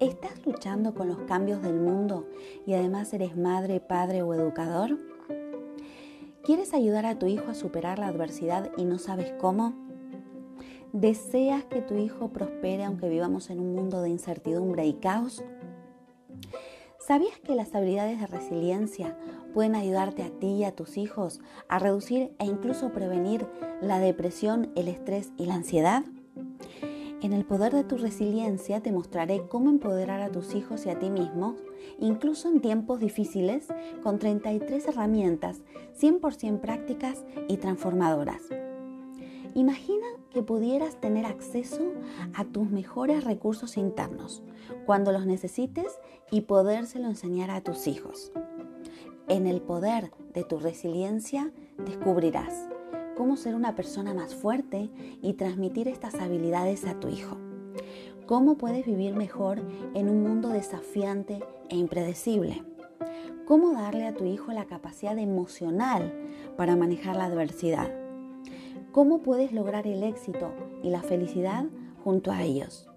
¿Estás luchando con los cambios del mundo y además eres madre, padre o educador? ¿Quieres ayudar a tu hijo a superar la adversidad y no sabes cómo? ¿Deseas que tu hijo prospere aunque vivamos en un mundo de incertidumbre y caos? ¿Sabías que las habilidades de resiliencia pueden ayudarte a ti y a tus hijos a reducir e incluso prevenir la depresión, el estrés y la ansiedad? En el poder de tu resiliencia te mostraré cómo empoderar a tus hijos y a ti mismo, incluso en tiempos difíciles, con 33 herramientas 100% prácticas y transformadoras. Imagina que pudieras tener acceso a tus mejores recursos internos cuando los necesites y podérselo enseñar a tus hijos. En el poder de tu resiliencia descubrirás cómo ser una persona más fuerte y transmitir estas habilidades a tu hijo. Cómo puedes vivir mejor en un mundo desafiante e impredecible. Cómo darle a tu hijo la capacidad emocional para manejar la adversidad. Cómo puedes lograr el éxito y la felicidad junto a ellos.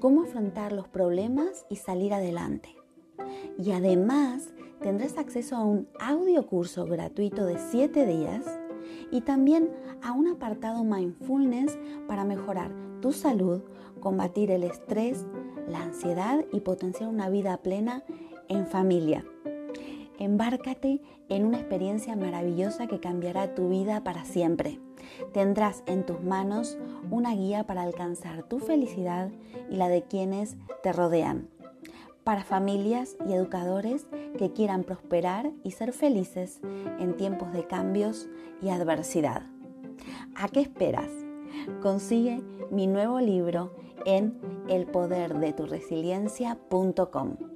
Cómo afrontar los problemas y salir adelante. Y además tendrás acceso a un audio curso gratuito de 7 días y también a un apartado mindfulness para mejorar tu salud, combatir el estrés, la ansiedad y potenciar una vida plena en familia. Embárcate en una experiencia maravillosa que cambiará tu vida para siempre. Tendrás en tus manos una guía para alcanzar tu felicidad y la de quienes te rodean para familias y educadores que quieran prosperar y ser felices en tiempos de cambios y adversidad. ¿A qué esperas? Consigue mi nuevo libro en elpoderdeturesiliencia.com.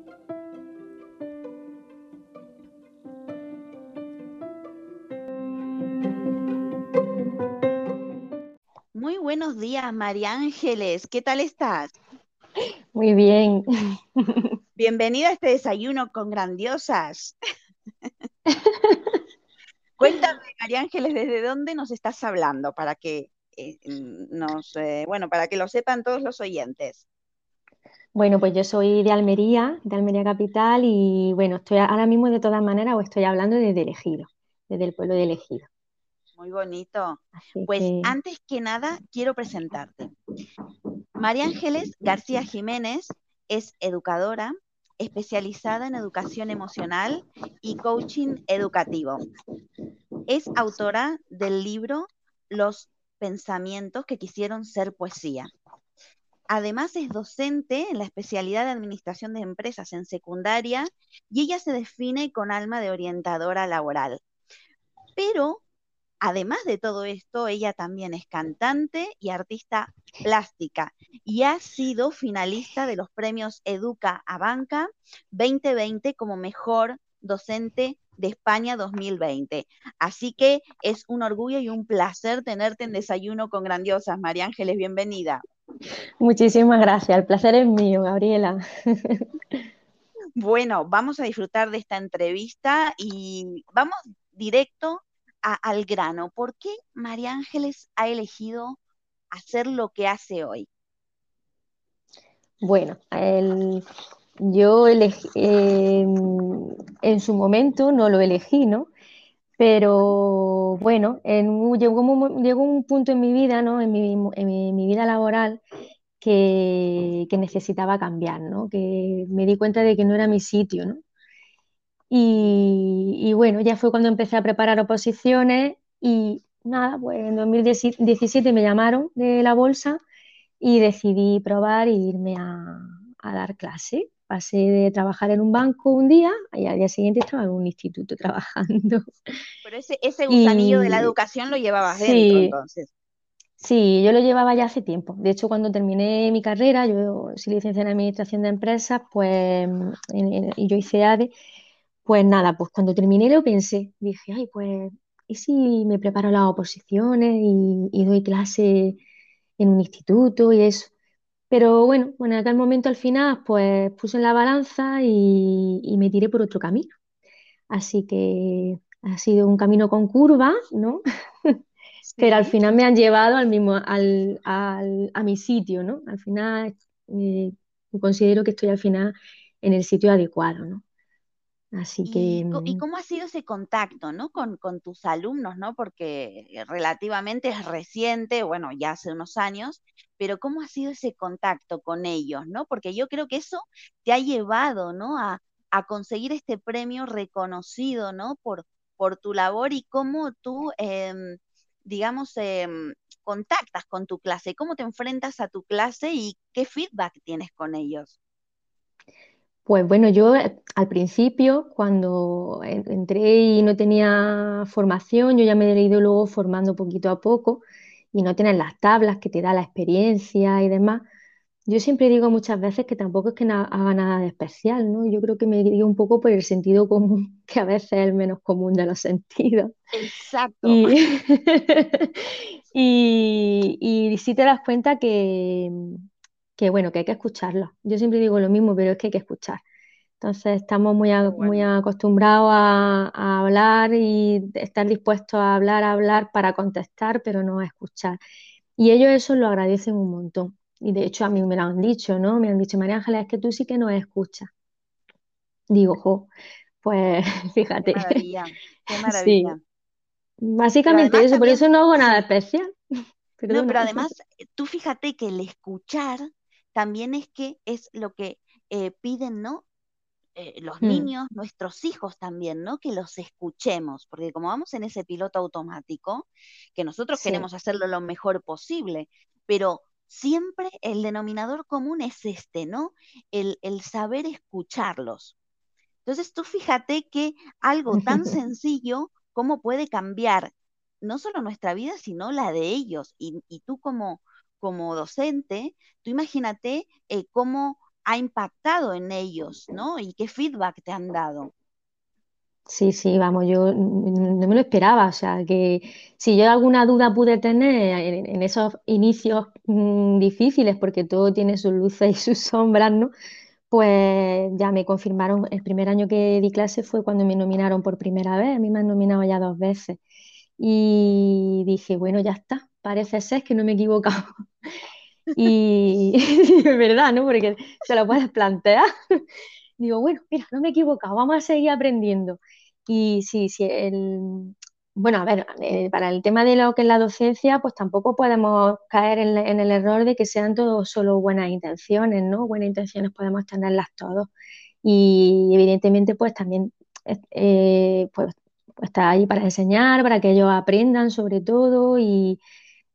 buenos días, María Ángeles. ¿Qué tal estás? Muy bien. Bienvenida a este desayuno con grandiosas. Cuéntame, María Ángeles, ¿desde dónde nos estás hablando para que eh, nos, eh, bueno, para que lo sepan todos los oyentes? Bueno, pues yo soy de Almería, de Almería Capital, y bueno, estoy ahora mismo de todas maneras, os estoy hablando desde Elegido, desde el pueblo de Elegido. Muy bonito. pues antes que nada, quiero presentarte. María Ángeles García Jiménez es educadora especializada en educación emocional y coaching educativo. Es autora del libro Los pensamientos que quisieron ser poesía. además es docente en la especialidad de Administración de Empresas en secundaria y ella se define con alma de orientadora laboral. Pero, además de todo esto, ella también es cantante y artista plástica y ha sido finalista de los premios Educa a Banca 2020 como mejor docente de España 2020. Así que es un orgullo y un placer tenerte en Desayuno con Grandiosas. María Ángeles, bienvenida. Muchísimas gracias, el placer es mío, Gabriela. Bueno, vamos a disfrutar de esta entrevista y vamos directo al grano. ¿Por qué María Ángeles ha elegido hacer lo que hace hoy? Bueno, yo elegí, em, en su momento no lo elegí, ¿no? Pero bueno, llegó, un punto en mi vida, ¿no? en, mi, vida laboral, que, necesitaba cambiar, ¿no? que me di cuenta de que no era mi sitio. ¿no? Y, bueno, ya fue cuando empecé a preparar oposiciones y nada, pues en 2017 me llamaron de la bolsa y decidí probar e irme a, a dar clase pasé de trabajar en un banco un día y al día siguiente estaba en un instituto trabajando. Pero ese, ese gusanillo de la educación lo llevabas dentro entonces. Sí, yo lo llevaba ya hace tiempo. De hecho, cuando terminé mi carrera, yo soy licenciada en Administración de Empresas, pues, y yo hice ADE, pues nada, pues cuando terminé lo pensé, dije, ay, pues, ¿y si me preparo las oposiciones y, y doy clase en un instituto y eso? Pero bueno, en aquel momento al final pues puse en la balanza y, me tiré por otro camino. Así que ha sido un camino con curva, ¿no? Pero al final me han llevado al mismo, al, a mi sitio, ¿no? Al final eh, considero que estoy al final en el sitio adecuado, ¿no? Así que... ¿Y, mm, cómo ha sido ese contacto, ¿no? Con, con, tus alumnos, ¿no? Porque relativamente es reciente, bueno, ya hace unos años, pero ¿cómo ha sido ese contacto con ellos, ¿no? Porque yo creo que eso te ha llevado, ¿no? A, conseguir este premio reconocido, ¿no? Por, por tu labor y cómo tú, em, digamos, em, contactas con tu clase, cómo te enfrentas a tu clase y qué feedback tienes con ellos. Pues bueno, yo eh, al principio, cuando entré y no tenía formación, yo ya me he ido luego formando poquito a poco y no tienes las tablas que te da la experiencia y demás. Yo siempre digo muchas veces que tampoco es que haga nada de especial, ¿no? Yo creo que me digo un poco por el sentido común, que a veces es el menos común de los sentidos. Exacto. Y, y, sí te das cuenta que, que, bueno, que hay que escucharlo. Yo siempre digo lo mismo, pero es que hay que escuchar. Entonces estamos muy, muy acostumbrados a, hablar y estar dispuestos a hablar, a hablar para contestar, pero no a escuchar. Y ellos eso lo agradecen un montón. Y de hecho a mí me lo han dicho, ¿no? Me han dicho, María Ángela, es que tú sí que no escuchas. Digo, jo, pues fíjate. Qué maravilla, qué maravilla. Básicamente eso, por eso no hago nada especial. No, pero además, tú fíjate que el escuchar también es que es lo que eh, piden, ¿no? Eh, los mm. niños, nuestros hijos también, ¿no? Que los escuchemos, porque como vamos en ese piloto automático, que nosotros queremos hacerlo lo mejor posible, pero siempre el denominador común es este, ¿no? El, el saber escucharlos. Entonces tú fíjate que algo tan sencillo, ¿cómo puede cambiar no solo nuestra vida, sino la de ellos? Y, y tú como, como docente, tú imagínate eh, cómo ha impactado en ellos, ¿no? Y qué feedback te han dado. Sí, sí, vamos, yo no me lo esperaba, o sea, que si yo alguna duda pude tener en, esos inicios mm, difíciles, porque todo tiene sus luces y sus sombras, ¿no? Pues ya me confirmaron, el primer año que di clase fue cuando me nominaron por primera vez, a mí me han nominado ya dos veces. Y dije, bueno, ya está, parece ser que no me he equivocado. Y es verdad, ¿no? Porque se lo puedes plantear. Digo, bueno, mira, no me he equivocado, vamos a seguir aprendiendo. Y sí, sí, el... Bueno, a ver, eh, para el tema de lo que es la docencia, pues tampoco podemos caer en, el error de que sean todos solo buenas intenciones, ¿no? Buenas intenciones podemos tenerlas todos. Y evidentemente, pues también eh, pues, está ahí para enseñar, para que ellos aprendan sobre todo y,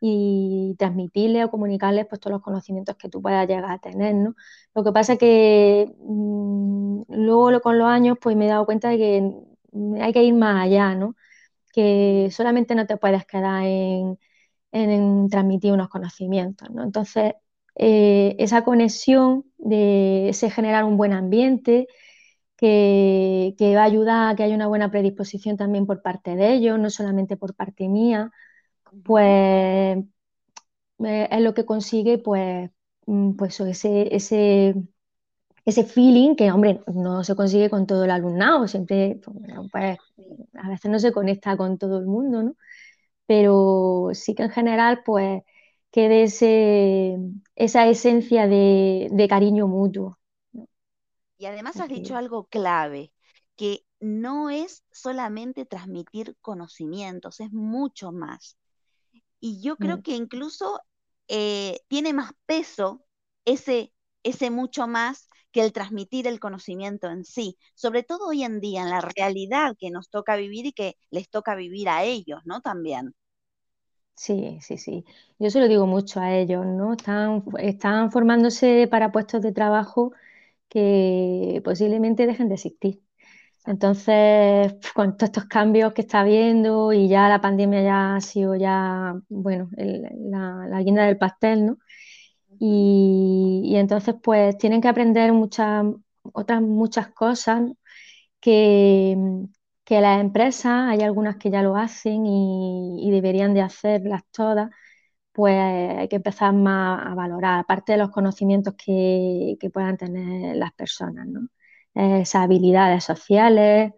y transmitirles o comunicarles pues, todos los conocimientos que tú puedas llegar a tener, ¿no? Lo que pasa es que mm, luego con los años pues me he dado cuenta de que hay que ir más allá, ¿no? Que solamente no te puedes quedar en, transmitir unos conocimientos, ¿no? Entonces, eh, esa conexión de ese generar un buen ambiente, que, va a ayudar a que haya una buena predisposición también por parte de ellos, no solamente por parte mía, pues eh, es lo que consigue pues, mm, pues ese, ese, ese feeling que, hombre, no se consigue con todo el alumnado, siempre, pues, a veces no se conecta con todo el mundo, ¿no? Pero sí que en general, pues, quede ese, esa esencia de, cariño mutuo. Y además has dicho algo clave, que no es solamente transmitir conocimientos, es mucho más. Y yo creo mm. que incluso eh, tiene más peso ese, ese mucho más que el transmitir el conocimiento en sí, sobre todo hoy en día, en la realidad que nos toca vivir y que les toca vivir a ellos, ¿no? También. Sí, sí, sí. Yo se lo digo mucho a ellos, ¿no? Están, están formándose para puestos de trabajo que posiblemente dejen de existir. Entonces, con todos estos cambios que está habiendo y ya la pandemia ya ha sido ya, bueno, la, la, guinda del pastel, ¿no? Y, entonces, pues tienen que aprender muchas, otras muchas cosas que, que las empresas, hay algunas que ya lo hacen y, deberían de hacerlas todas, pues hay que empezar más a valorar, aparte de los conocimientos que, que puedan tener las personas, ¿no? Esas habilidades sociales,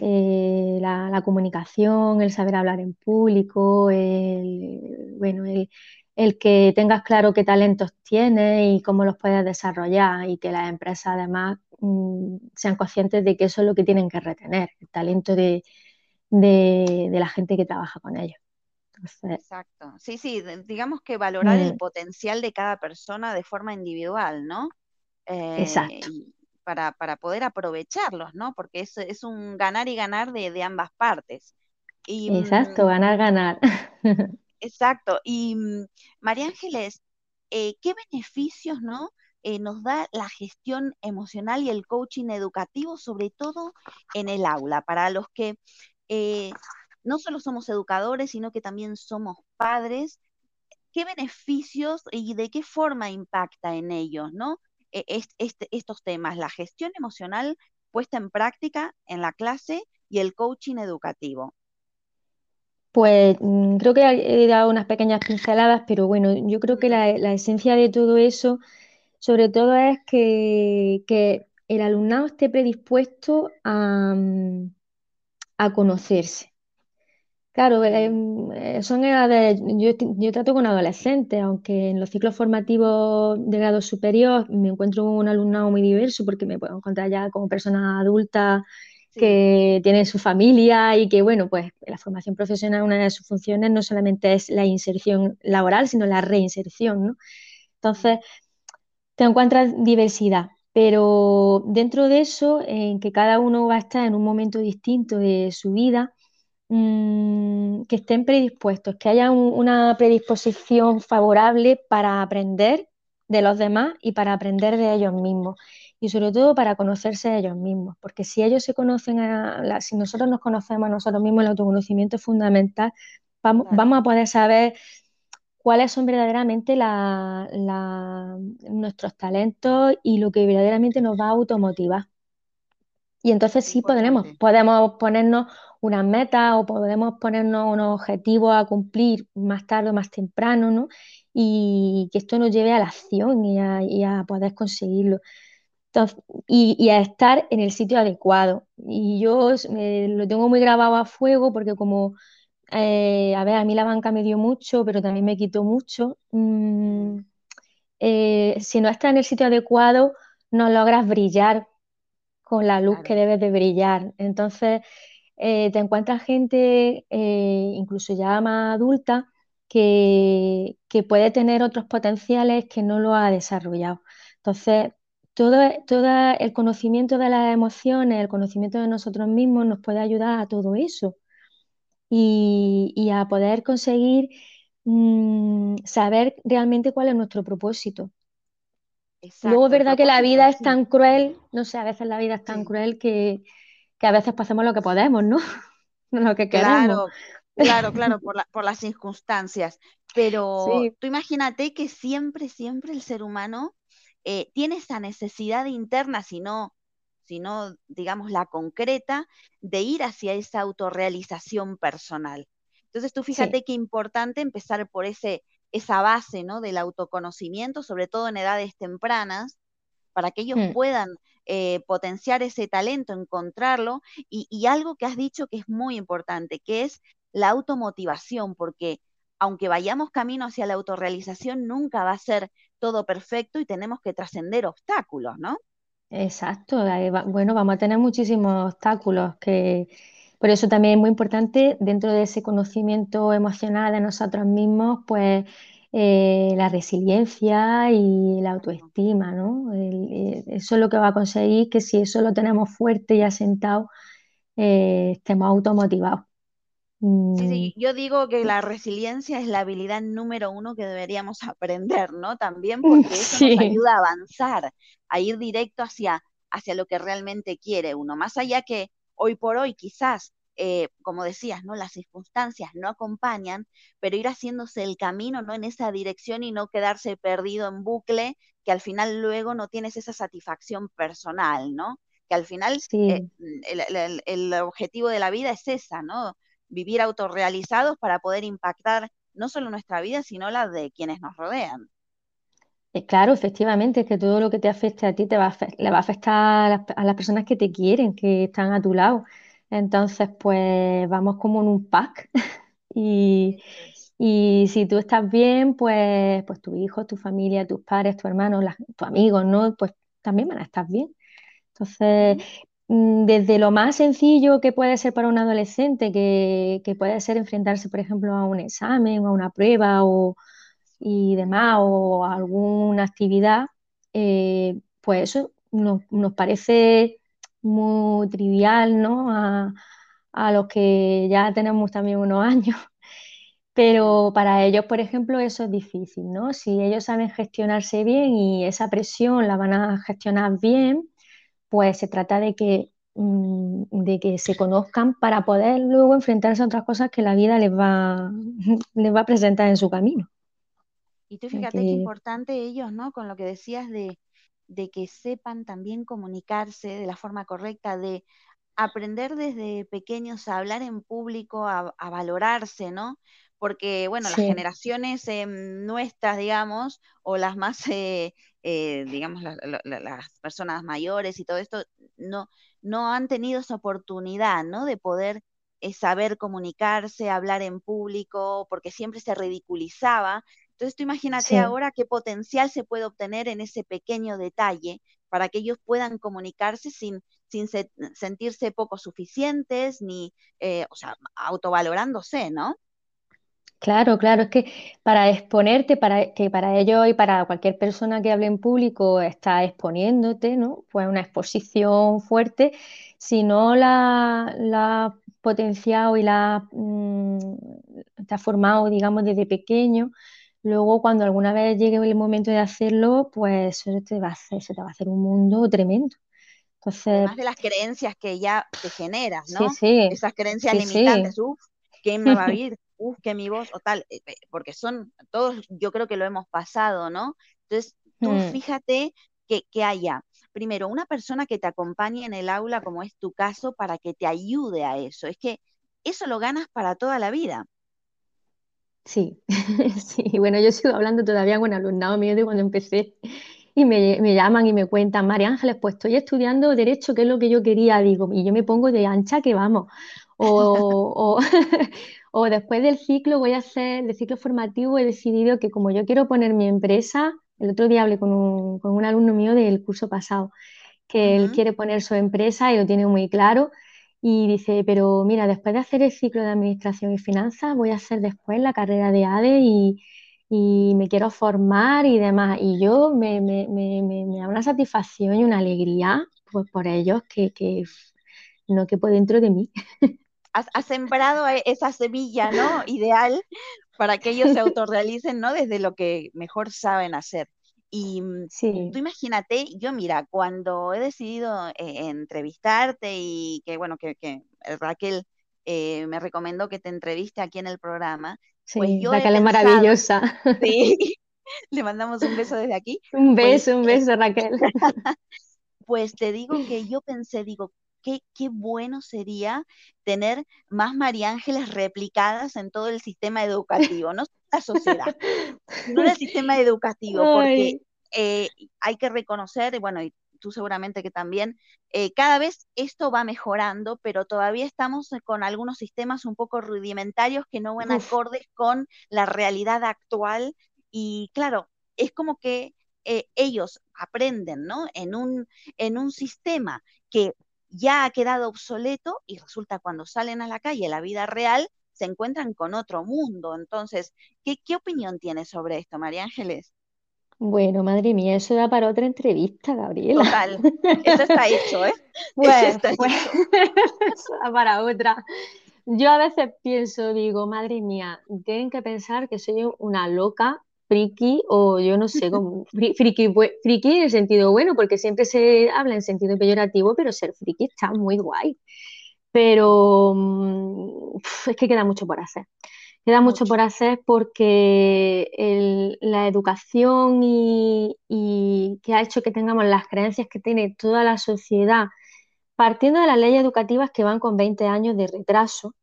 eh, la, comunicación, el saber hablar en público, el, bueno, el, que tengas claro qué talentos tienes y cómo los puedes desarrollar y que las empresas además mm, sean conscientes de que eso es lo que tienen que retener, el talento de, la gente que trabaja con ellos. Exacto. Sí, sí, digamos que valorar el mm. potencial de cada persona de forma individual, ¿no? Exacto. Eh, para, poder aprovecharlos, ¿no? Porque es, es un ganar y ganar de, ambas partes. Y, exacto, mm, ganar, ganar. Exacto. Y mm, María Ángeles, eh, ¿qué beneficios, ¿no? Eh, nos da la gestión emocional y el coaching educativo, sobre todo en el aula, para los que eh, no solo somos educadores, sino que también somos padres. ¿Qué beneficios y de qué forma impacta en ellos, ¿no? E, estos temas, la gestión emocional puesta en práctica en la clase y el coaching educativo? Pues mm, creo que he dado unas pequeñas pinceladas, pero bueno, yo creo que la, esencia de todo eso, sobre todo es que, el alumnado esté predispuesto a, mm, a conocerse. Claro, eh, son edades, yo, yo, trato con adolescentes, aunque en los ciclos formativos de grado superior me encuentro un alumnado muy diverso porque me puedo encontrar ya como personas adultas que tienen su familia y que, bueno, pues la formación profesional, una de sus funciones no solamente es la inserción laboral, sino la reinserción, ¿no? Entonces, te encuentras diversidad, pero dentro de eso, en que cada uno va a estar en un momento distinto de su vida, Mm, que estén predispuestos, que haya una predisposición favorable para aprender de los demás y para aprender de ellos mismos. Y sobre todo para conocerse a ellos mismos, porque si ellos se conocen, a, si nosotros nos conocemos a nosotros mismos, el autoconocimiento es fundamental, vamos, a poder saber cuáles son verdaderamente nuestros talentos y lo que verdaderamente nos va a automotivar. Y entonces sí podremos, podemos ponernos unas metas o podemos ponernos unos objetivos a cumplir más tarde o más temprano, ¿no? Y que esto nos lleve a la acción y a, poder conseguirlo. y, a estar en el sitio adecuado. Y yo lo tengo muy grabado a fuego porque como, eh, a ver, a mí la banca me dio mucho, pero también me quitó mucho. Mm, eh, si no estás en el sitio adecuado, no logras brillar con la luz que debes de brillar. Entonces, eh, te encuentras gente, eh, incluso ya más adulta, que, puede tener otros potenciales que no lo ha desarrollado. Entonces, todo, todo el conocimiento de las emociones, el conocimiento de nosotros mismos nos puede ayudar a todo eso y, a poder conseguir mm, saber realmente cuál es nuestro propósito. Luego es Exacto, verdad que la vida es sí, tan cruel, no sé, a veces la vida es tan sí. cruel que, que a veces hacemos lo que podemos, ¿no? Lo que queremos. Claro, claro, claro, por la- por las circunstancias. Pero Sí, tú imagínate que siempre, siempre el ser humano eh, tiene esa necesidad interna, si no, si no, digamos, la concreta, de ir hacia esa autorrealización personal. Entonces tú sí. fíjate qué importante empezar por ese, esa base, ¿no? Del autoconocimiento, sobre todo en edades tempranas para que ellos Mm, puedan eh, potenciar ese talento, encontrarlo, y, y algo que has dicho que es muy importante, que es la automotivación, porque aunque vayamos camino hacia la autorrealización, nunca va a ser todo perfecto y tenemos que trascender obstáculos, ¿no? Exacto. Bueno, vamos a tener muchísimos obstáculos que por eso también es muy importante dentro de ese conocimiento emocional de nosotros mismos, pues eh, la resiliencia y la autoestima, ¿no? El- eh, eso es lo que va a conseguir que si eso lo tenemos fuerte y asentado, eh, estemos automotivados. Sí, Mm, sí, yo digo que la resiliencia es la habilidad número uno que deberíamos aprender, ¿no? También porque eso nos ayuda a avanzar, a ir directo hacia, hacia lo que realmente quiere uno. Más allá que hoy por hoy quizás, eh, como decías, ¿no? Las circunstancias no acompañan, pero ir haciéndose el camino, ¿no? En esa dirección y no quedarse perdido en bucle, que al final luego no tienes esa satisfacción personal, ¿no? Que al final eh, el el objetivo de la vida es esa, ¿no? vivir autorrealizados para poder impactar no solo nuestra vida, sino la de quienes nos rodean. Eh, Claro, efectivamente, es que todo lo que te afecte a ti te va a le va a afectar a las, a las personas que te quieren, que están a tu lado. Entonces, pues vamos como en un pack y, y si tú estás bien, pues, pues tus hijos, tu familia, tus padres, tus hermanos, tus amigos, ¿no? Pues también van a estar bien. Entonces, mm, desde lo más sencillo que puede ser para un adolescente, que, que puede ser enfrentarse, por ejemplo, a un examen o a una prueba o y demás, o alguna actividad, eh, pues eso nos, nos parece muy trivial, ¿no? A, a los que ya tenemos también unos años, pero para ellos, por ejemplo, eso es difícil, ¿no? Si ellos saben gestionarse bien y esa presión la van a gestionar bien, pues se trata de que, mm, de que se conozcan para poder luego enfrentarse a otras cosas que la vida les va, les va a presentar en su camino. Y tú fíjate qué que importante ellos, ¿no? Con lo que decías de, de que sepan también comunicarse de la forma correcta, de aprender desde pequeños a hablar en público, a, a valorarse, ¿no? Porque, bueno, las generaciones eh, nuestras, digamos, o las más, eh, eh, digamos, la- la- la- las personas mayores y todo esto, no, no han tenido esa oportunidad, ¿no? De poder eh, saber comunicarse, hablar en público, porque siempre se ridiculizaba. Entonces, tú imagínate sí, ahora qué potencial se puede obtener en ese pequeño detalle para que ellos puedan comunicarse sin sin se- sentirse poco suficientes, ni, eh, o sea, autovalorándose, ¿no? claro, claro, es que para exponerte, para que para ello y para cualquier persona que hable en público está exponiéndote, ¿no? Pues una exposición fuerte, si no la, la has potenciado y la mm, te has formado, digamos, desde pequeño, luego cuando alguna vez llegue el momento de hacerlo, pues eso te va a hacer, se te va a hacer un mundo tremendo. Entonces, Además de las creencias que ya te generas, sí, ¿no? sí, Esas creencias sí, sí. limitantes, uff, ¿quién me va a oír? Uff, que mi voz o tal, eh, eh, porque son, todos yo creo que lo hemos pasado, ¿no? Entonces, tú Mm, fíjate que, que haya, primero, una persona que te acompañe en el aula, como es tu caso, para que te ayude a eso. Es que eso lo ganas para toda la vida. Sí, sí, bueno, yo sigo hablando todavía con alumnado mío de cuando empecé y me, me llaman y me cuentan, María Ángeles, pues estoy estudiando Derecho, que es lo que yo quería, digo, y yo me pongo de ancha que vamos. O, o, o después del ciclo voy a hacer, del ciclo formativo he decidido que como yo quiero poner mi empresa, el otro día hablé con un, con un alumno mío del curso pasado que él quiere poner su empresa y lo tiene muy claro. Y dice, pero mira, después de hacer el ciclo de Administración y Finanzas, voy a hacer después la carrera de ADE y, y me quiero formar y demás. Y yo me, me, me, me- da una satisfacción y una alegría pues, por ellos que, que no quepo dentro de mí. has, sembrado e, esa semilla, ¿no? Ideal para que ellos se autorrealicen, ¿no? Desde lo que mejor saben hacer. Y mm, tú imagínate, yo mira, cuando he decidido eh, entrevistarte y que, bueno, que, Raquel eh, me recomendó que te entreviste aquí en el programa, pues yo Raquel es maravillosa. Sí, le mandamos un beso desde aquí. Un pues, beso, un beso, Raquel. Pues te digo que yo pensé, digo, qué, qué bueno sería tener más María Ángeles replicadas en todo el sistema educativo, no sociedad, no el sistema educativo, porque eh, hay que reconocer, bueno, y tú seguramente que también, eh, cada vez esto va mejorando, pero todavía estamos con algunos sistemas un poco rudimentarios que no van acordes con la realidad actual y claro, es como que eh, ellos aprenden, ¿no? En un, en un sistema que ya ha quedado obsoleto y resulta cuando salen a la calle, la vida real, se encuentran con otro mundo. Entonces, ¿qué, qué opinión tienes sobre esto, María Ángeles? Bueno, madre mía, eso da para otra entrevista, Gabriela. Total, eso está hecho, ¿eh? Pues, pues eso da para otra. Yo a veces pienso, digo, madre mía, tienen que pensar que soy una loca friki o yo no sé, como, friki, friki en el sentido bueno, porque siempre se habla en sentido peyorativo, pero ser friki está muy guay. Pero mm, es que queda mucho por hacer. Queda mucho por hacer porque la educación y, y, que ha hecho que tengamos las creencias que tiene toda la sociedad, partiendo de las leyes educativas que van con 20 años de retraso.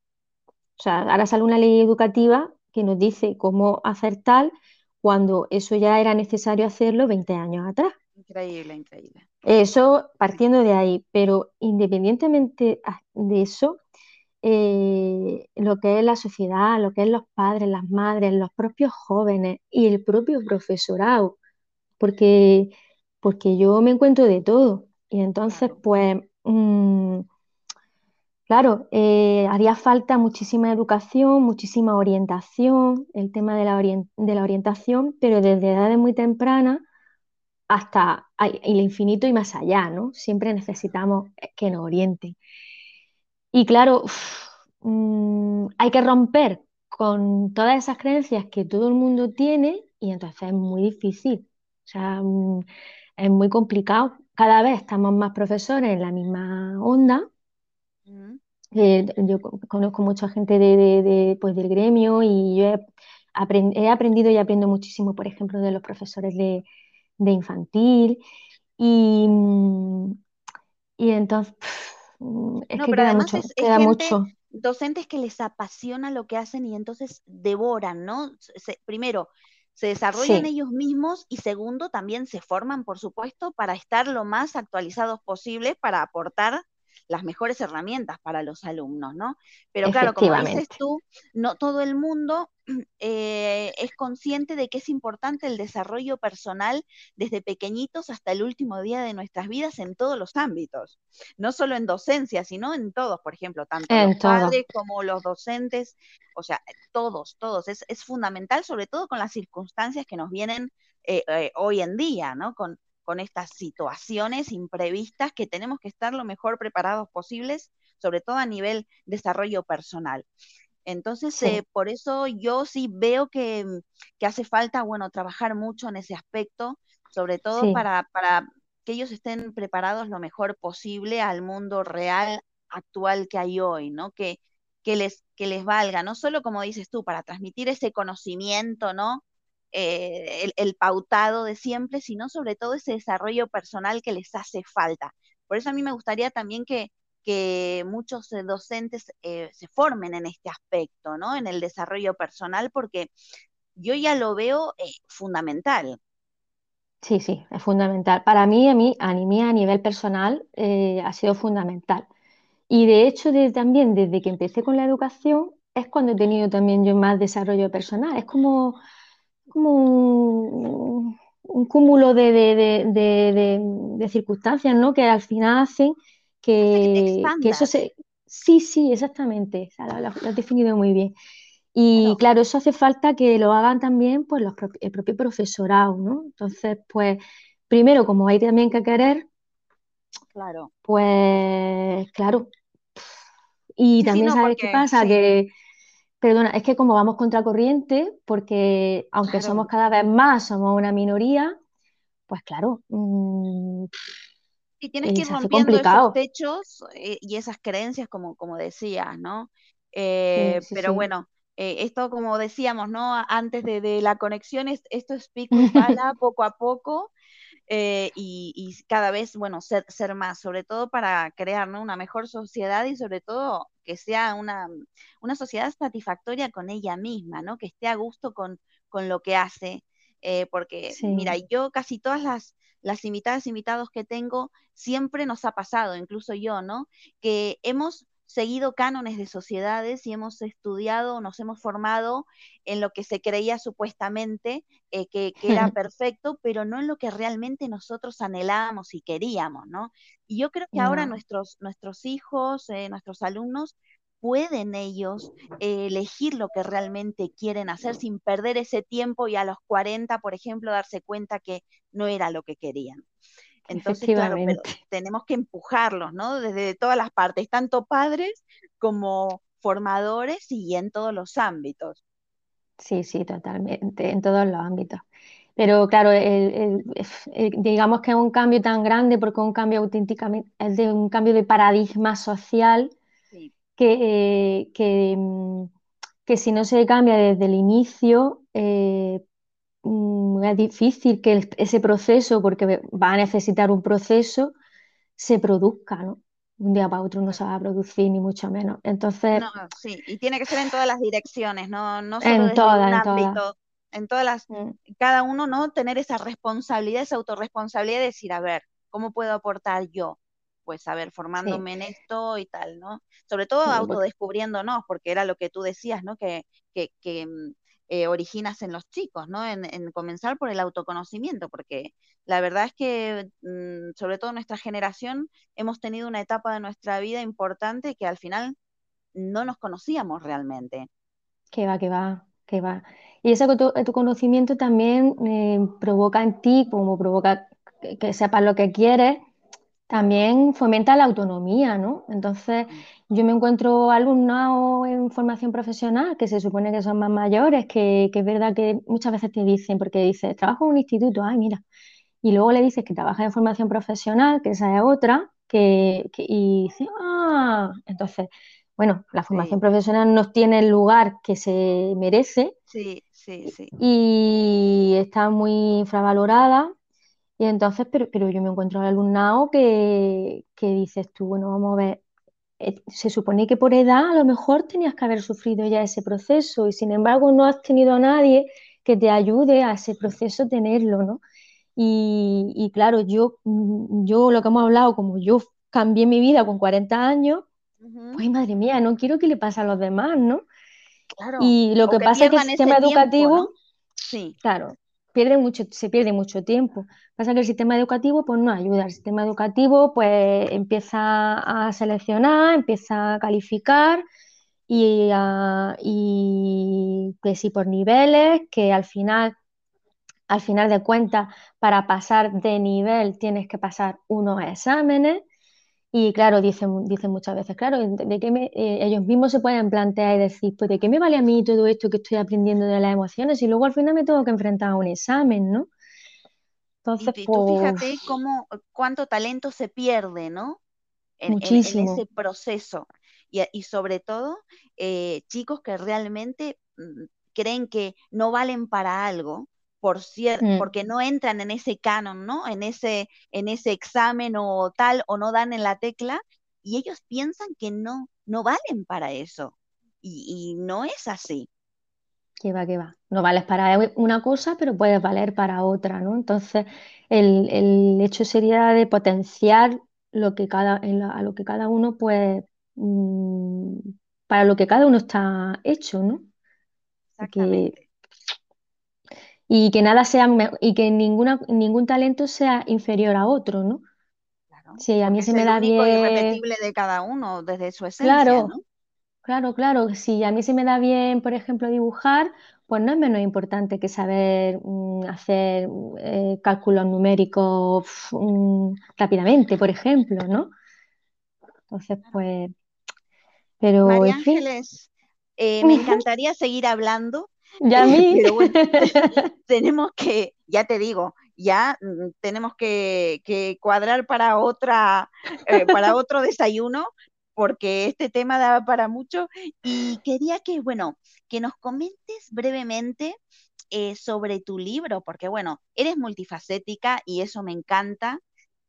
O sea, ahora sale una ley educativa que nos dice cómo hacer tal cuando eso ya era necesario hacerlo 20 años atrás. Increíble, increíble. Eso partiendo de ahí, pero independientemente de eso, eh, lo que es la sociedad, lo que es los padres, las madres, los propios jóvenes y el propio profesorado, porque, porque yo me encuentro de todo. Y entonces, pues, mm, Claro, eh, haría falta muchísima educación, muchísima orientación, el tema de la, de la orientación, pero desde edades muy tempranas hasta el infinito y más allá, ¿no? Siempre necesitamos que nos orienten. Y claro, mm, hay que romper con todas esas creencias que todo el mundo tiene y entonces es muy difícil. O sea, mm, es muy complicado. Cada vez estamos más profesores en la misma onda yo conozco mucha gente de, pues, del gremio y yo he, aprendido y aprendo muchísimo, por ejemplo, de los profesores de, infantil. Y, y entonces, es que queda mucho, queda mucho. Docentes que les apasiona lo que hacen y entonces devoran, ¿no? primero, se desarrollan ellos mismos y segundo, también se forman, por supuesto, para estar lo más actualizados posible para aportar las mejores herramientas para los alumnos, ¿no? Pero claro, como dices tú, no todo el mundo eh, es consciente de que es importante el desarrollo personal desde pequeñitos hasta el último día de nuestras vidas en todos los ámbitos, no solo en docencia, sino en todos, por ejemplo, tanto los padres como los docentes, o sea, todos, todos, es, fundamental, sobre todo con las circunstancias que nos vienen eh, eh, hoy en día, ¿no? Con, con estas situaciones imprevistas que tenemos que estar lo mejor preparados posibles, sobre todo a nivel desarrollo personal. Entonces, eh, por eso yo sí veo que, hace falta, bueno, trabajar mucho en ese aspecto, sobre todo para, para que ellos estén preparados lo mejor posible al mundo real actual que hay hoy, ¿no? Que, que, les, que les valga, no solo como dices tú, para transmitir ese conocimiento, ¿no? Eh, el, pautado de siempre, sino sobre todo ese desarrollo personal que les hace falta. Por eso a mí me gustaría también que, que muchos eh, docentes eh, se formen en este aspecto, ¿no? En el desarrollo personal, porque yo ya lo veo fundamental. Sí, sí, es fundamental. Para mí, a mí, a mí a nivel personal, ha sido fundamental. Y de hecho, también desde que empecé con la educación, es cuando he tenido también yo más desarrollo personal. Es como como un, cúmulo de, circunstancias, ¿no? Que al final hacen que, eso se... Sí, sí, exactamente, lo, has definido muy bien. Y claro. eso hace falta que lo hagan también pues, los, el propio profesorado, ¿no? Entonces, pues, primero, como hay también que querer, claro. pues, claro, Y también sabes qué pasa, que, perdona, es que como vamos contra corriente, porque aunque somos cada vez más, somos una minoría, pues claro. Mm, y tienes que ir rompiendo esos techos eh, y esas creencias, como, como decías, ¿no? Eh, pero bueno, eh, esto como decíamos, ¿no? Antes de, la conexión, esto es pico y pala, poco a poco, y, cada vez, bueno, ser, ser, más, sobre todo para crear una mejor sociedad y sobre todo que sea una, una sociedad satisfactoria con ella misma, ¿no? Que esté a gusto con, con lo que hace, eh, porque mira, yo casi todas las, las invitadas, invitados que tengo, siempre nos ha pasado, incluso yo, ¿no? Que hemos seguido cánones de sociedades y hemos estudiado, nos hemos formado en lo que se creía supuestamente eh, que, era perfecto, pero no en lo que realmente nosotros anhelábamos y queríamos, ¿no? Y yo creo que ahora nuestros, nuestros hijos, eh, nuestros alumnos, pueden ellos eh, elegir lo que realmente quieren hacer sin perder ese tiempo y a los 40, por ejemplo, darse cuenta que no era lo que querían. Entonces, claro, tenemos que empujarlos, ¿no? Desde todas las partes, tanto padres como formadores y en todos los ámbitos. Sí, sí, totalmente, en todos los ámbitos. Pero claro, digamos que es un cambio tan grande porque un cambio auténticamente, es de un cambio de paradigma social que, mm, que, si no se cambia desde el inicio, eh, es difícil que ese proceso, porque va a necesitar un proceso, se produzca, ¿no? Un día para otro no se va a producir, ni mucho menos. Entonces. No, sí, y tiene que ser en todas las direcciones, no, no solo en todas, en ámbito. En todas las, mm. cada uno, ¿no? Tener esa responsabilidad, esa autorresponsabilidad de decir, a ver, ¿cómo puedo aportar yo? pues, a ver, formándome en esto y tal, ¿no? Sobre todo autodescubriéndonos, porque era lo que tú decías, ¿no? Que, que, que mm, eh, originas en los chicos, ¿no? En, comenzar por el autoconocimiento, porque la verdad es que, mm, sobre todo nuestra generación, hemos tenido una etapa de nuestra vida importante que al final no nos conocíamos realmente. Que va, que va, que va. Y ese autoconocimiento también eh, provoca en ti, como provoca que, sepas lo que quieres, también fomenta la autonomía, ¿no? Entonces, yo me encuentro alumnos en formación profesional que se supone que son más mayores, que, es verdad que muchas veces te dicen, porque dices, trabajo en un instituto, ay, mira, y luego le dices que trabajas en formación profesional, que esa es otra, que, y dice, ah, entonces, bueno, la formación profesional no tiene el lugar que se merece. Sí, sí, sí. Y está muy infravalorada y entonces, pero, pero yo me encuentro al alumnado que, que dices tú, bueno, vamos a ver, eh, se supone que por edad a lo mejor tenías que haber sufrido ya ese proceso y sin embargo no has tenido a nadie que te ayude a ese proceso tenerlo, ¿no? Y, claro, yo, mm, yo lo que hemos hablado, como yo cambié mi vida con 40 años, pues madre mía, no quiero que le pase a los demás, ¿no? Claro. Y lo que, pasa es que el sistema educativo, sí. claro, pierde mucho, se pierde mucho tiempo. Pasa que el sistema educativo pues no ayuda. El sistema educativo pues empieza a seleccionar, empieza a calificar y, y que si por niveles, que al final, al final de cuentas, para pasar de nivel tienes que pasar unos exámenes y claro, dicen, dicen muchas veces, claro, de, que eh, ellos mismos se pueden plantear y decir, pues de qué me vale a mí todo esto que estoy aprendiendo de las emociones y luego al final me tengo que enfrentar a un examen, ¿no? Entonces, y tú fíjate pues cómo, cuánto talento se pierde, ¿no? En, Muchísimo. ese proceso. Y, sobre todo, eh, chicos que realmente mm, creen que no valen para algo, por mm. porque no entran en ese canon, ¿no? En ese, en ese examen o tal, o no dan en la tecla, y ellos piensan que no, no valen para eso. Y, no es así. Que va, que va. No vales para una cosa, pero puedes valer para otra, ¿no? Entonces, el, hecho sería de potenciar lo que cada, a lo que cada uno, pues, para lo que cada uno está hecho, ¿no? Exactamente y que nada sea y que ninguna, ningún talento sea inferior a otro, ¿no? Claro, sí, a mí se me da bien. irrepetible de cada uno desde su esencia, claro, Claro, claro, si a mí se me da bien, por ejemplo, dibujar, pues no es menos importante que saber mm, hacer eh, cálculos numéricos mm, rápidamente, por ejemplo, ¿no? Entonces, pues Pero, María Ángeles, eh, me encantaría seguir hablando. Ya a mí. Pero bueno, tenemos que, ya te digo, ya mm, tenemos que, cuadrar para otra, eh, para otro desayuno, porque este tema daba para mucho. Y quería que, bueno, que nos comentes brevemente eh, sobre tu libro, porque bueno, eres multifacética y eso me encanta,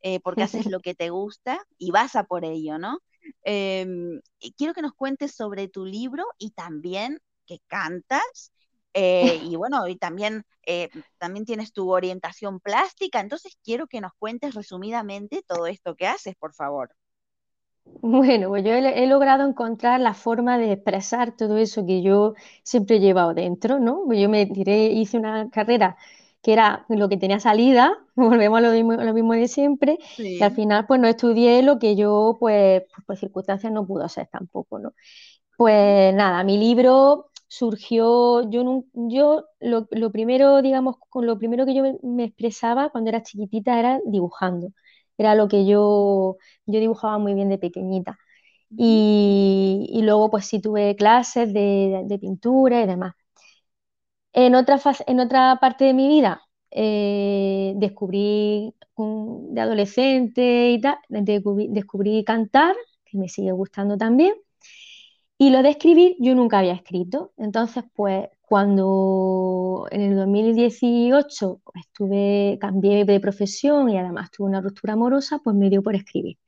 eh, porque haces lo que te gusta y vas a por ello, ¿no? Em, quiero que nos cuentes sobre tu libro y también que cantas. Eh, y bueno, y también, también tienes tu orientación plástica, entonces quiero que nos cuentes resumidamente todo esto que haces, por favor. Bueno, pues yo he, logrado encontrar la forma de expresar todo eso que yo siempre he llevado dentro, ¿no? Pues yo me tiré, hice una carrera que era lo que tenía salida, volvemos a lo mismo, de siempre, y al final pues no estudié lo que yo pues, pues por circunstancias no pudo ser tampoco, ¿no? Pues nada, mi libro surgió, yo, yo lo, primero, digamos, con lo primero que yo me expresaba cuando era chiquitita era dibujando. Era lo que yo, yo dibujaba muy bien de pequeñita. Y, luego pues sí tuve clases de, pintura y demás. En otra, en otra parte de mi vida eh, descubrí de adolescente y tal, descubrí, cantar, que me sigue gustando también. Y lo de escribir yo nunca había escrito. Entonces, pues cuando en el 2018 estuve, cambié de profesión y además tuve una ruptura amorosa, pues me dio por escribir.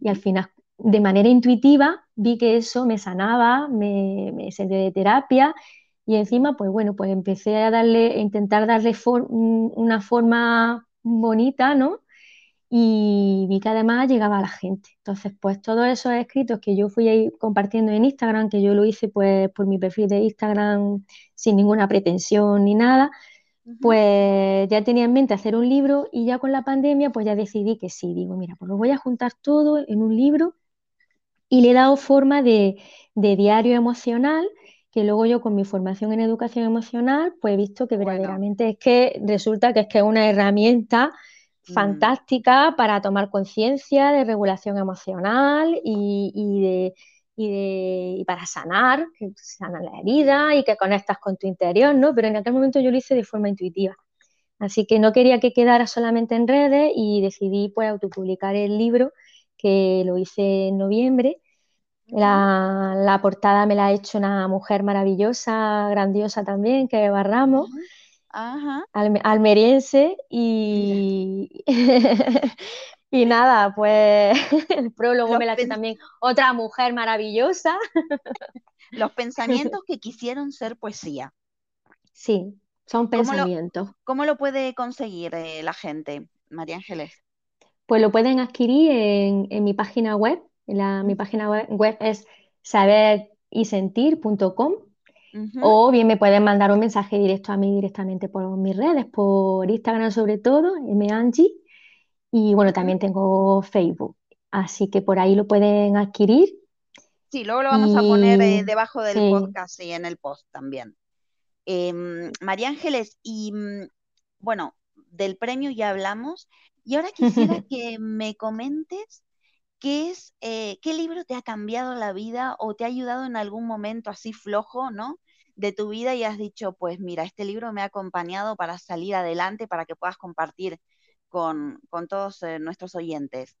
Y al final, de manera intuitiva, vi que eso me sanaba, me, me de terapia y encima, pues bueno, pues empecé a darle, a intentar darle una forma bonita, ¿no? Y vi que además llegaba a la gente. Entonces, pues todos esos escritos que yo fui compartiendo en Instagram, que yo lo hice pues por mi perfil de Instagram sin ninguna pretensión ni nada, pues ya tenía en mente hacer un libro y ya con la pandemia pues ya decidí que sí, digo, mira, pues lo voy a juntar todo en un libro y le he dado forma de, diario emocional que luego yo con mi formación en educación emocional pues he visto que verdaderamente es que resulta que es que es una herramienta. Fantástica para tomar conciencia de regulación emocional y, de, y, para sanar, que sanar la herida y que conectas con tu interior, ¿no? Pero en aquel momento yo lo hice de forma intuitiva. Así que no quería que quedara solamente en redes y decidí pues autopublicar el libro que lo hice en noviembre. La, portada me la ha hecho una mujer maravillosa, grandiosa también, que es Barramos. Ajá. almeriense y, y nada, pues el prólogo me la hace también otra mujer maravillosa. Los pensamientos que quisieron ser poesía. Sí, son pensamientos. ¿Cómo lo, puede conseguir eh, la gente, María Ángeles? Pues lo pueden adquirir en, mi página web. La, mi página web es saberysentir.com o bien me pueden mandar un mensaje directo a mí directamente por mis redes, por Instagram sobre todo, mangi, y bueno, también tengo Facebook. Así que por ahí lo pueden adquirir. Sí, luego lo vamos a poner eh, debajo del podcast y en el post también. Em, María Ángeles, y mm, bueno, del premio ya hablamos, y ahora quisiera que me comentes ¿qué es, eh, qué libro te ha cambiado la vida o te ha ayudado en algún momento así flojo, ¿no? De tu vida y has dicho, pues mira, este libro me ha acompañado para salir adelante, para que puedas compartir con, todos eh, nuestros oyentes.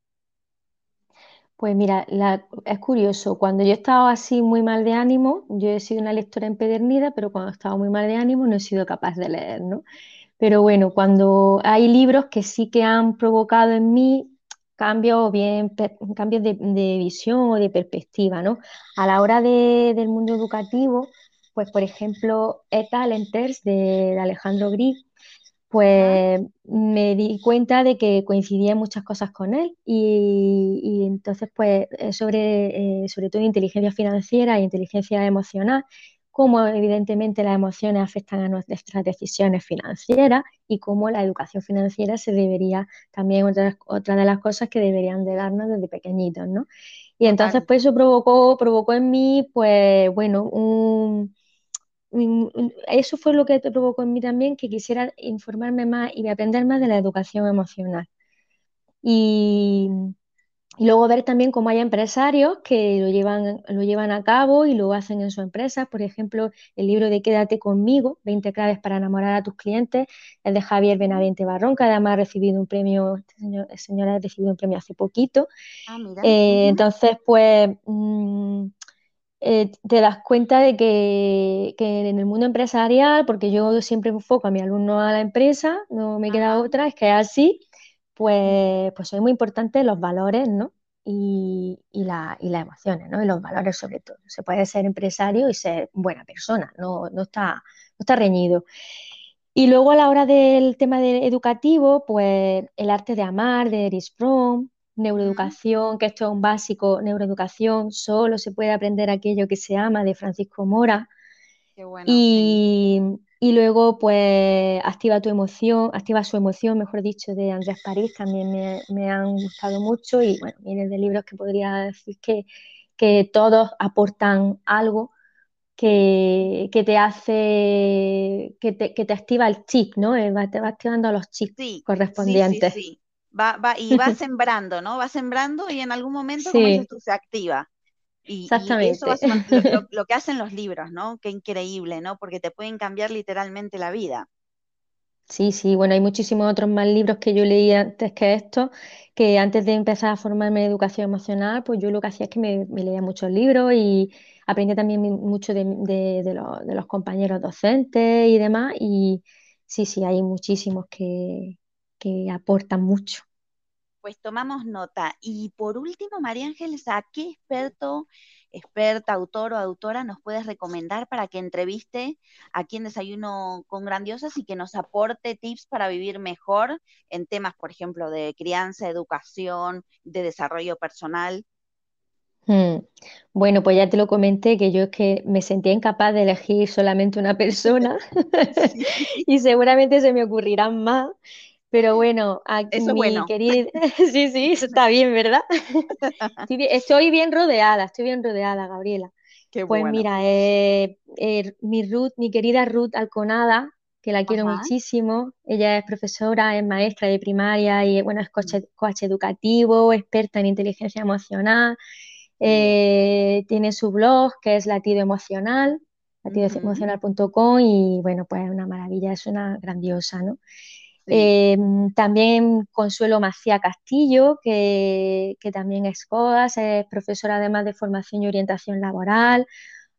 Pues mira, es curioso, cuando yo estaba así muy mal de ánimo, yo he sido una lectora empedernida, pero cuando estaba muy mal de ánimo no he sido capaz de leer, ¿no? Pero bueno, cuando hay libros que sí que han provocado en mí cambios bien cambios de, visión o de perspectiva, ¿no? A la hora del mundo educativo, pues por ejemplo, E-Talenters de, de Alejandro Gris, pues me di cuenta de que coincidía en muchas cosas con él y, entonces pues sobre, eh, sobre todo inteligencia financiera e inteligencia emocional cómo evidentemente las emociones afectan a nuestras decisiones financieras y cómo la educación financiera se debería, también otra, otra de las cosas que deberían de darnos desde pequeñitos, ¿no? Y entonces pues eso provocó, provocó en mí, pues bueno, eso fue lo que provocó en mí también que quisiera informarme más y aprender más de la educación emocional. Y, y luego ver también cómo hay empresarios que lo llevan, lo llevan a cabo y lo hacen en su empresa. Por ejemplo, el libro de Quédate conmigo, 20 claves para enamorar a tus clientes, es de Javier Benavente Barrón, que además ha recibido un premio, este señor, ha recibido un premio hace poquito. Ah, eh, entonces, pues mm, eh, te das cuenta de que, en el mundo empresarial, porque yo siempre enfoco a mi alumno a la empresa, no me queda otra, es que es así pues, pues son muy importantes los valores, ¿no? Y, las emociones, ¿no? Y los valores sobre todo. Se puede ser empresario y ser buena persona, no, está, está reñido. Y luego a la hora del tema educativo, pues el arte de amar de Eris Fromm, neuroeducación, que esto es un básico, neuroeducación, solo se puede aprender aquello que se ama de Francisco Mora. Qué bueno, y, y luego, pues, Activa tu emoción, Activa su emoción, mejor dicho, de Andrés París, también me, han gustado mucho y, bueno, vienen de libros que podría decir que, que todos aportan algo que, te hace, que te, que te, activa el chip, ¿no? Eh, te va activando los chips correspondientes. Sí, sí, Va, va, y va sembrando, ¿no? Va sembrando y en algún momento, como dices tú, se activa. Y, Exactamente. eso lo, que hacen los libros, ¿no? Qué increíble, ¿no? Porque te pueden cambiar literalmente la vida. Sí, sí, bueno, hay muchísimos otros más libros que yo leí antes que estos, que antes de empezar a formarme en educación emocional, pues yo lo que hacía es que me, leía muchos libros y aprendí también mucho de, los, compañeros docentes y demás. Y sí, sí, hay muchísimos que, que aportan mucho. Pues tomamos nota. Y por último, María Ángeles, ¿a qué experto, experta, autor o autora nos puedes recomendar para que entreviste aquí en Desayuno con Grandiosas y que nos aporte tips para vivir mejor en temas, por ejemplo, de crianza, educación, de desarrollo personal? Hmm. Bueno, pues ya te lo comenté que yo es que me sentía incapaz de elegir solamente una persona y seguramente se me ocurrirán más. Pero bueno, aquí mi querida, sí, sí, eso está bien, ¿verdad? Estoy bien, rodeada, estoy bien rodeada, Gabriela. pues mira, eh, eh, mi Ruth, mi querida Ruth Alconada, que la quiero muchísimo, ella es profesora, es maestra de primaria y bueno, es coach, mm. educativo, experta en inteligencia emocional, eh, tiene su blog que es Latido Emocional, latidoemocional.com y bueno, pues una maravilla, es una grandiosa, ¿no? Em, también Consuelo Macía Castillo, que, también es COAS, es profesora además de formación y orientación laboral,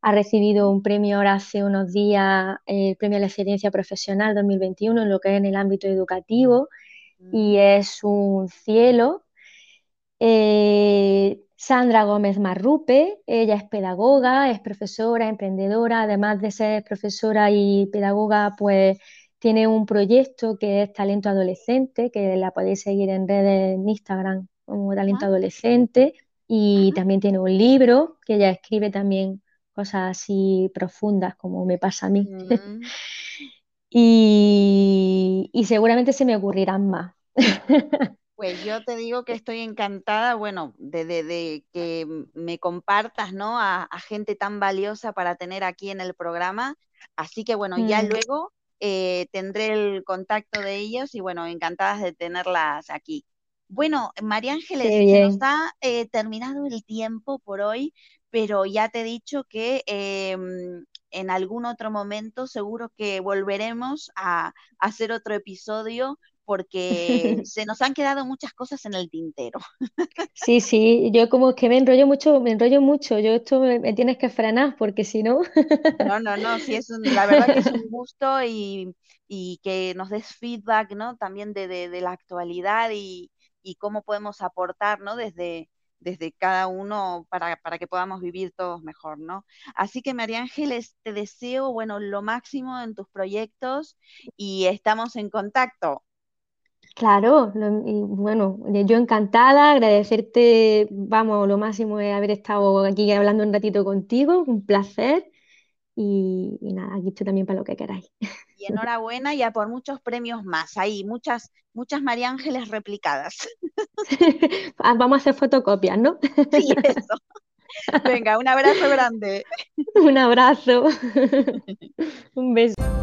ha recibido un premio ahora hace unos días, el premio a la excelencia profesional 2021 en lo que es en el ámbito educativo y mm. es un cielo. Eh, Sandra Gómez Marrupe, ella es pedagoga, es profesora, emprendedora, además de ser profesora y pedagoga, pues tiene un proyecto que es Talento Adolescente, que la podéis seguir en redes en Instagram como Talento Adolescente. Y también tiene un libro que ella escribe también cosas así profundas como me pasa a mí. Mm. y, seguramente se me ocurrirán más. Pues yo te digo que estoy encantada, bueno, de, que me compartas, ¿no? A, gente tan valiosa para tener aquí en el programa. Así que bueno, ya mm. luego eh, tendré el contacto de ellos y bueno, encantadas de tenerlas aquí. Bueno, María Ángeles, se nos ha eh, terminado el tiempo por hoy, pero ya te he dicho que em, en algún otro momento seguro que volveremos a, hacer otro episodio porque se nos han quedado muchas cosas en el tintero. Sí, sí, yo como que me enrollo mucho, me enrollo mucho, yo esto me, tienes que frenar porque si no... No, no, no, sí, es la verdad que es un gusto y, que nos des feedback, ¿no? También de, la actualidad y, cómo podemos aportar, ¿no? Desde, desde cada uno para, para, que podamos vivir todos mejor, ¿no? Así que María Ángeles, te deseo, bueno, lo máximo en tus proyectos y estamos en contacto. Claro, y bueno, yo encantada, agradecerte, vamos, lo máximo es haber estado aquí hablando un ratito contigo, un placer. Y, nada, aquí estoy también para lo que queráis. Y enhorabuena y a por muchos premios más. Ahí, muchas, muchas María Ángeles replicadas. Ah, vamos a hacer fotocopias, ¿no? Sí, eso. Venga, un abrazo grande. Un abrazo. Un beso.